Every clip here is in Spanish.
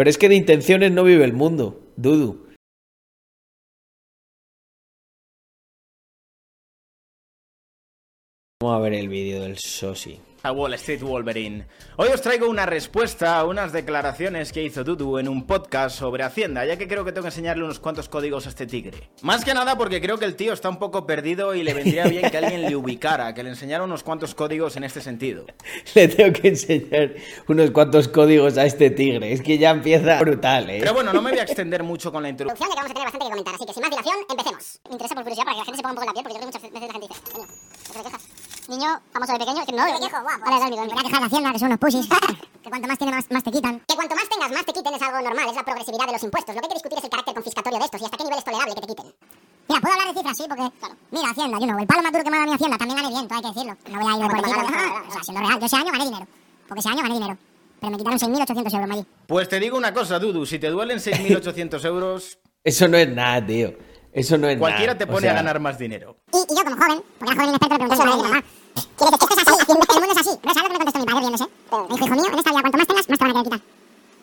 Pero es que de intenciones no vive el mundo, Dudu. Vamos a ver el vídeo del Sosi a Wall Street Wolverine. Hoy os traigo una respuesta a unas declaraciones que hizo Dudu en un podcast sobre Hacienda, ya que creo que tengo que enseñarle unos cuantos códigos a este tigre. Más que nada porque creo que el tío está un poco perdido y le vendría bien que alguien le ubicara, que le enseñara unos cuantos códigos en este sentido. Le tengo que enseñar unos cuantos códigos a este tigre, es que ya empieza brutal, ¿eh? Pero bueno, no me voy a extender mucho con la introducción, ya que vamos a tener bastante que comentar, así que sin más dilación, empecemos. Me interesa por curiosidad para que la gente se ponga un poco la piel, porque yo creo que muchas veces la gente dice, niño famoso de pequeño, que no, de viejo, guapo. Ahora es Me voy a quejar de Hacienda, que son unos pusis. que cuanto más tiene, más, más te quitan. Que cuanto más tengas, más te quiten es algo normal, es la progresividad de los impuestos. Lo que hay que discutir es el carácter confiscatorio de estos y hasta qué nivel es tolerable que te quiten. Mira, puedo hablar de cifras, sí, porque, claro, mira, Hacienda, yo no, el palo más duro que me ha dado mi Hacienda también gané bien, todo hay que decirlo. No voy a ir por el o sea, siendo real, yo ese año gané dinero, porque ese año gané dinero. Pero me quitaron 6.800 euros, allí. Pues te digo una cosa, Dudu, si te duelen 6.800 euros... Eso no es nada, tío. Eso no es Cualquiera te pone a ganar más dinero. Y, y, yo como joven, porque era joven inexperto, le pregunté a mi mamá, ¿Quieres esto es así? El mundo es así. ¿No sabes lo que me contestó mi padre riéndose? Me dijo, hijo mío, en esta vida cuanto más tengas, más te van a querer quitar.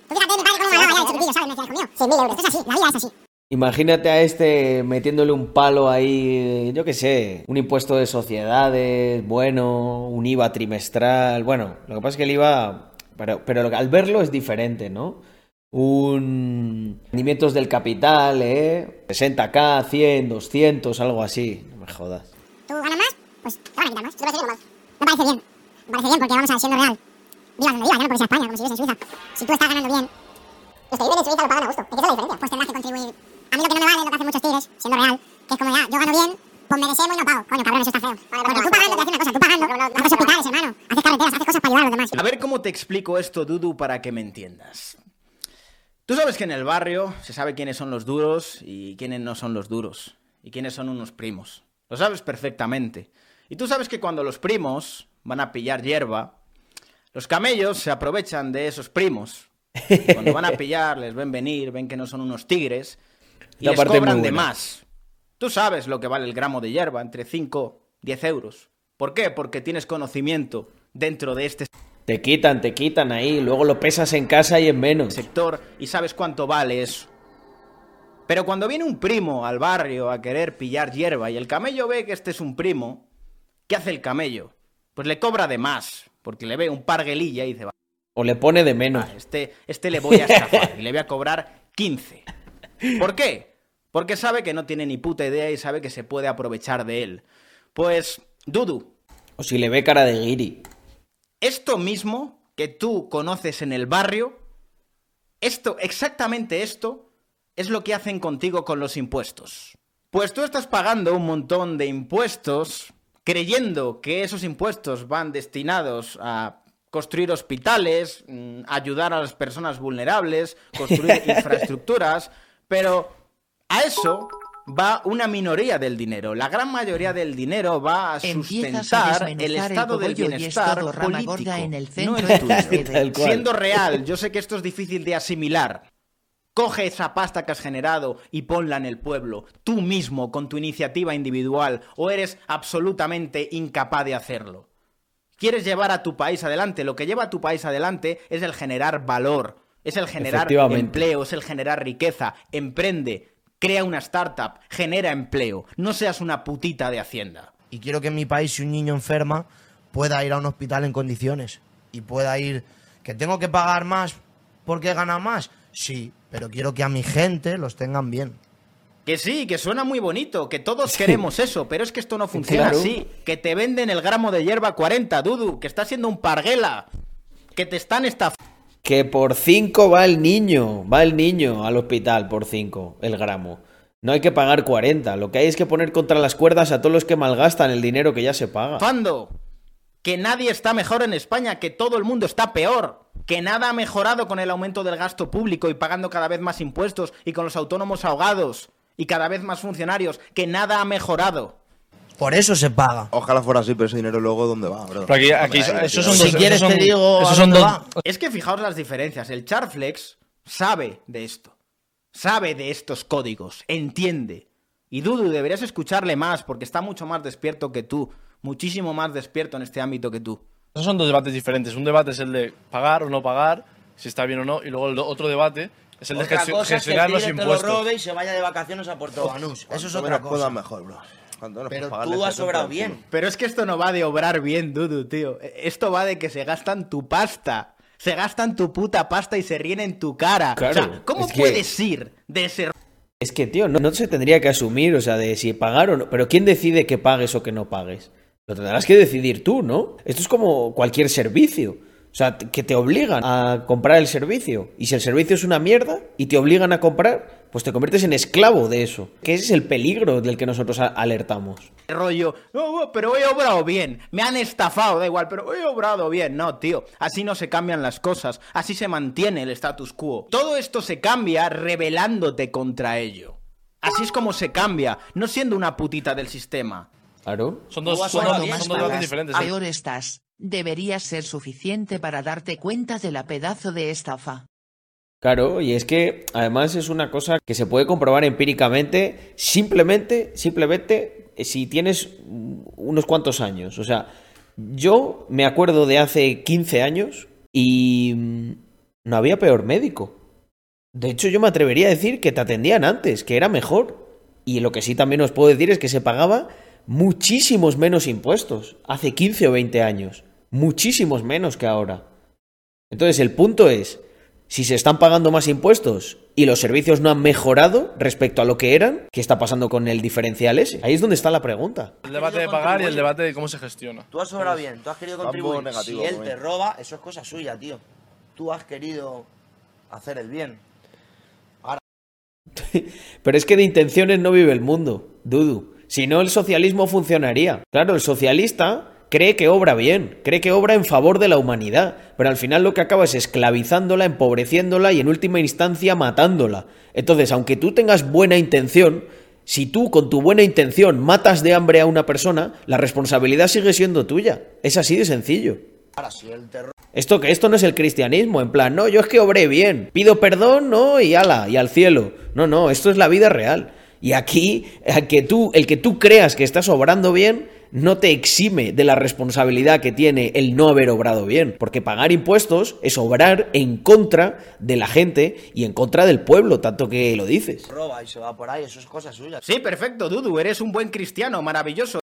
Tú fíjate, mi padre cómo me hablaba ya de chiquitillo, ¿sabes? Me decía, hijo mío, 6.000 euros. Esto es así, la vida es así. Imagínate a este metiéndole un palo ahí, yo qué sé, un impuesto de sociedades, bueno, un IVA trimestral. Bueno, lo que pasa es que el IVA, pero, pero al verlo es diferente, ¿no? Un rendimientos del capital, ¿eh? 60k, 100, 200, algo así. No me jodas. ¿Tú ganas más? Pues te van a quitar más. ¿Te parece bien o mal? Me parece bien. Me parece bien porque vamos a siendo real. Viva donde viva, ya no porque sea España, como si vives en Suiza. Si tú estás ganando bien, los que viven en Suiza lo pagan a gusto. ¿Y qué es la diferencia? Pues tendrás que contribuir. A mí lo que no me vale es lo que hacen muchos tigres, siendo real, que es como ya, yo gano bien, pues me deseo y no pago. Coño, cabrón, eso está feo. Porque tú pagando te haces una cosa, tú pagando, haces hospitales, hermano, haces carreteras, haces cosas para ayudar a los demás. A ver cómo te explico esto, Dudu, para que me entiendas. Tú sabes que en el barrio se sabe quiénes son los duros y quiénes no son los duros, y quiénes son unos primos. Lo sabes perfectamente. Y tú sabes que cuando los primos van a pillar hierba, los camellos se aprovechan de esos primos. Cuando van a pillar, les ven venir, ven que no son unos tigres y les cobran de más. Tú sabes lo que vale el gramo de hierba, entre 5 y 10 euros. ¿Por qué? Porque tienes conocimiento dentro de este te quitan, te quitan ahí, luego lo pesas en casa y en menos. sector y sabes cuánto vale eso. Pero cuando viene un primo al barrio a querer pillar hierba y el camello ve que este es un primo, ¿Qué hace el camello? Pues le cobra de más, porque le ve un parguelilla y dice, va. O le pone de menos. Ah, este, este le voy a estafar y le voy a cobrar 15. ¿Por qué? Porque sabe que no tiene ni puta idea y sabe que se puede aprovechar de él. Pues, Dudu. O si le ve cara de guiri. Esto mismo que tú conoces en el barrio, esto, exactamente esto, es lo que hacen contigo con los impuestos. Pues tú estás pagando un montón de impuestos creyendo que esos impuestos van destinados a construir hospitales, mm, ayudar a las personas vulnerables, construir infraestructuras, pero a eso va una minoría del dinero. La gran mayoría del dinero va a sustentar el estado del bienestar político, en el no Siendo real, yo sé que esto es difícil de asimilar, Coge esa pasta que has generado y ponla en el pueblo, tú mismo, con tu iniciativa individual, o eres absolutamente incapaz de hacerlo. Quieres llevar a tu país adelante, lo que lleva a tu país adelante es el generar valor, es el generar empleo, es el generar riqueza, emprende, crea una startup, genera empleo, no seas una putita de hacienda. Y quiero que en mi país, si un niño enferma, pueda ir a un hospital en condiciones y pueda ir, que tengo que pagar más porque gana más, sí, pero quiero que a mi gente los tengan bien. Que sí, que suena muy bonito, que todos queremos eso, pero es que esto no funciona así. Que te venden el gramo de hierba 40, Dudu, que está siendo un parguela, que te están estafando. Que por 5 va el niño, va el niño al hospital por 5, el gramo. No hay que pagar 40, lo que hay es que poner contra las cuerdas a todos los que malgastan el dinero que ya se paga. Fando, que nadie está mejor en España, que todo el mundo está peor que nada ha mejorado con el aumento del gasto público y pagando cada vez más impuestos y con los autónomos ahogados y cada vez más funcionarios, que nada ha mejorado. Por eso se paga. Ojalá fuera así, pero ese dinero luego ¿dónde va? aquí, son si quieres te digo Es que fijaos las diferencias. El Charflex sabe de esto. Sabe de estos códigos. Entiende. Y Dudu, deberías escucharle más porque está mucho más despierto que tú. Muchísimo más despierto en este ámbito que tú. Esos son dos debates diferentes. Un debate es el de pagar o no pagar si está bien o no. Y luego el otro debate es el de Otra gestio- cosa es que el gestionar los te lo impuestos. robe y se vaya de vacaciones a Puerto Banús. Eso es otra cosa. mejor, bro. Pero tú has culo. bien. Pero es que esto no va de obrar bien, Dudu, tío. Esto va de que se gastan tu pasta. Se gastan tu puta pasta y se ríen en tu cara. Claro, o sea, ¿cómo es que- puedes ir de ser Es que, tío, no, no se tendría que asumir, o sea, de si pagar o no. Pero ¿quién decide que pagues o que no pagues? Lo tendrás que decidir tú, ¿no? Esto es como cualquier servicio. O sea, que te obligan a comprar el servicio. Y si el servicio es una mierda y te obligan a comprar, pues te conviertes en esclavo de eso. Que ese es el peligro del que nosotros alertamos. rollo? No, no, pero he obrado bien. Me han estafado, da igual, pero he obrado bien. No, tío. Así no se cambian las cosas. Así se mantiene el status quo. Todo esto se cambia rebelándote contra ello. Así es como se cambia, no siendo una putita del sistema. Claro. Son dos, son dos diferentes. ¿eh? Peor estás. Debería ser suficiente para darte cuenta de la pedazo de estafa. Claro, y es que además es una cosa que se puede comprobar empíricamente simplemente, simplemente eh, si tienes unos cuantos años. O sea, yo me acuerdo de hace 15 años y mm, no había peor médico. De hecho, yo me atrevería a decir que te atendían antes, que era mejor. Y lo que sí también os puedo decir es que se pagaba muchísimos menos impuestos hace 15 o 20 años. Muchísimos menos que ahora. Entonces, el punto es, si se están pagando más impuestos y los servicios no han mejorado respecto a lo que eran, ¿qué está pasando con el diferencial ese? Ahí es donde está la pregunta. El debate de pagar y el debate de cómo se gestiona. Tú has sobrado bien, tú has querido contribuir. negativo, si él te roba, eso es cosa suya, tío. Tú has querido hacer el bien. Pero es que de intenciones no vive el mundo, Dudu. Si no, el socialismo funcionaría. Claro, el socialista cree que obra bien, cree que obra en favor de la humanidad, pero al final lo que acaba es esclavizándola, empobreciéndola y en última instancia matándola. Entonces, aunque tú tengas buena intención, si tú con tu buena intención matas de hambre a una persona, la responsabilidad sigue siendo tuya. Es así de sencillo. Ahora. Esto que esto no es el cristianismo, en plan, no, yo es que obré bien, pido perdón, no, y ala, y al cielo. No, no, esto es la vida real. Y aquí, el que tú, el que tú creas que estás obrando bien, no te exime de la responsabilidad que tiene el no haber obrado bien, porque pagar impuestos es obrar en contra de la gente y en contra del pueblo, tanto que lo dices. roba y se va por ahí, eso es cosa suya. Sí, perfecto, Dudu, eres un buen cristiano, maravilloso.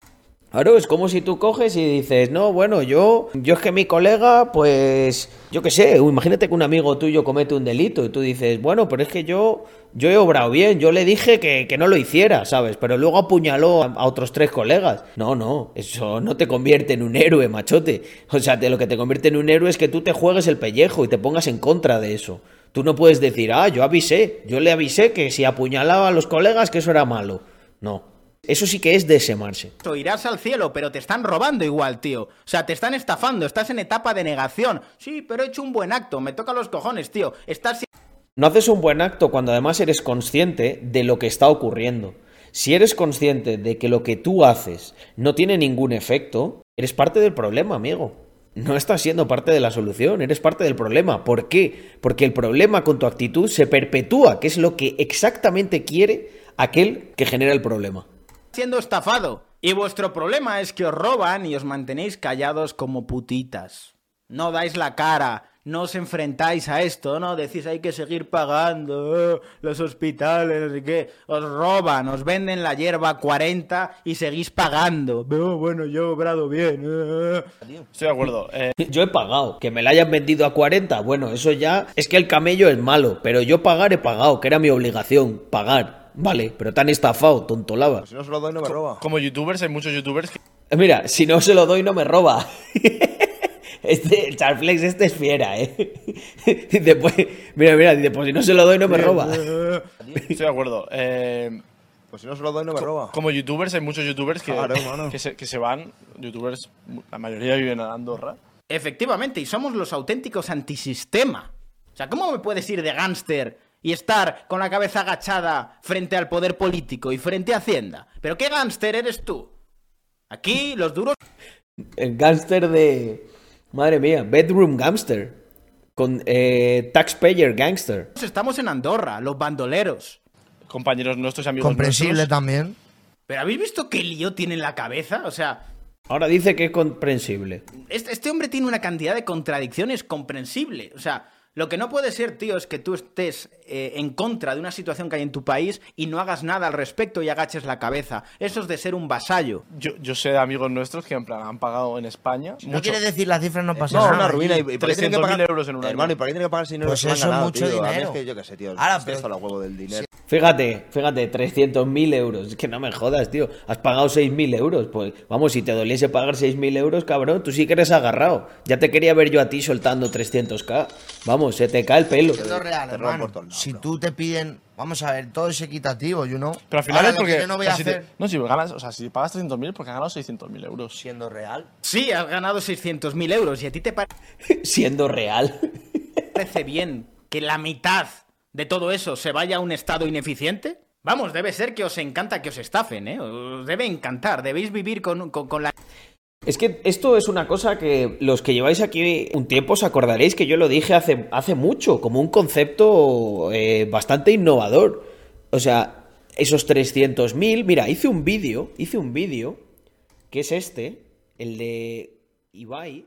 Claro, es como si tú coges y dices, no, bueno, yo, yo es que mi colega, pues, yo qué sé, imagínate que un amigo tuyo comete un delito y tú dices, bueno, pero es que yo, yo he obrado bien, yo le dije que, que no lo hiciera, ¿sabes? Pero luego apuñaló a, otros tres colegas. No, no, eso no te convierte en un héroe, machote. O sea, lo que te convierte en un héroe es que tú te juegues el pellejo y te pongas en contra de eso. Tú no puedes decir, ah, yo avisé, yo le avisé que si apuñalaba a los colegas que eso era malo. No. Eso sí que es desemarse. Irás al cielo, pero te están robando igual, tío. O sea, te están estafando, estás en etapa de negación. Sí, pero he hecho un buen acto, me toca los cojones, tío. Estás No haces un buen acto cuando además eres consciente de lo que está ocurriendo. Si eres consciente de que lo que tú haces no tiene ningún efecto, eres parte del problema, amigo. No estás siendo parte de la solución, eres parte del problema. ¿Por qué? Porque el problema con tu actitud se perpetúa, que es lo que exactamente quiere aquel que genera el problema. Siendo estafado. Y vuestro problema es que os roban y os mantenéis callados como putitas. No dais la cara, no os enfrentáis a esto, no decís hay que seguir pagando, eh, los hospitales, no sé qué. Os roban, os venden la hierba a 40 y seguís pagando. Pero bueno, yo he obrado bien. eh. Estoy de acuerdo. Eh, Yo he pagado. Que me la hayan vendido a 40, bueno, eso ya es que el camello es malo, pero yo pagar he pagado, que era mi obligación, pagar. Vale, pero te han estafado, tontolaba. Si no se lo doy, no me roba. como youtubers, hay muchos youtubers que Eh, Mira, si no se lo doy, no me roba. Este, el Charflex este es fiera, ¿eh? Después, mira, mira, dice, pues si no se lo doy, no me roba. Estoy de acuerdo. Eh, Pues si no se lo doy, no me roba. como youtubers, hay muchos youtubers que, Claro, hermano. que, se, que se van. Youtubers, la mayoría viven en Andorra. Efectivamente, y somos los auténticos antisistema. O sea, ¿cómo me puedes ir de gángster y estar con la cabeza agachada frente al poder político y frente a Hacienda? ¿Pero qué gángster eres tú? Aquí los duros El gángster de... Madre mía, Bedroom Gangster. Con eh, Taxpayer Gangster. estamos en Andorra, los bandoleros. Compañeros nuestros y amigos Comprensible nuestros. también. ¿Pero habéis visto qué lío tiene en la cabeza? O sea, Ahora dice que es comprensible. este, este hombre tiene una cantidad de contradicciones comprensible. O sea, Lo que no puede ser, tío, es que tú estés eh, en contra de una situación que hay en tu país y no hagas nada al respecto y agaches la cabeza. Eso es de ser un vasallo. Yo, yo sé de amigos nuestros que en plan han pagado en España. No mucho. quiere decir las cifras, no pasa No, nada. una ruina. ¿Y, y por qué tienen que 300.000 pagar euros en un año. Hermano, ¿y para qué tienen que pagar si no Pues eso es mucho tío? A mí dinero. es que yo qué sé, tío. Ahora, pero- la huevo del dinero. Fíjate, fíjate, 300.000 euros. Es que no me jodas, tío. Has pagado 6.000 euros. Pues vamos, si te doliese pagar 6.000 euros, cabrón, tú sí que eres agarrado. Ya te quería ver yo a ti soltando 300k. Vamos, se te cae el pelo. Real, Te hermano. si bro. tú te piden, vamos a ver, todo es equitativo, you know. Pero al final Ahora, es porque. yo no voy a si te- hacer no, si ganas, o sea, si pagas 300.000, porque has ganado 600.000 euros. siendo real. Sí, has ganado 600.000 euros y a ti te Siendo real. parece bien que la mitad de todo eso se vaya a un estado ineficiente. Vamos, debe ser que os encanta que os estafen, ¿eh? Os debe encantar. Debéis vivir con, con- la... Es que esto es una cosa que los que lleváis aquí un tiempo os acordaréis que yo lo dije hace, hace mucho, como un concepto eh, bastante innovador. O sea, esos 300.000, mira, hice un vídeo, hice un vídeo, que es este, el de Ibai,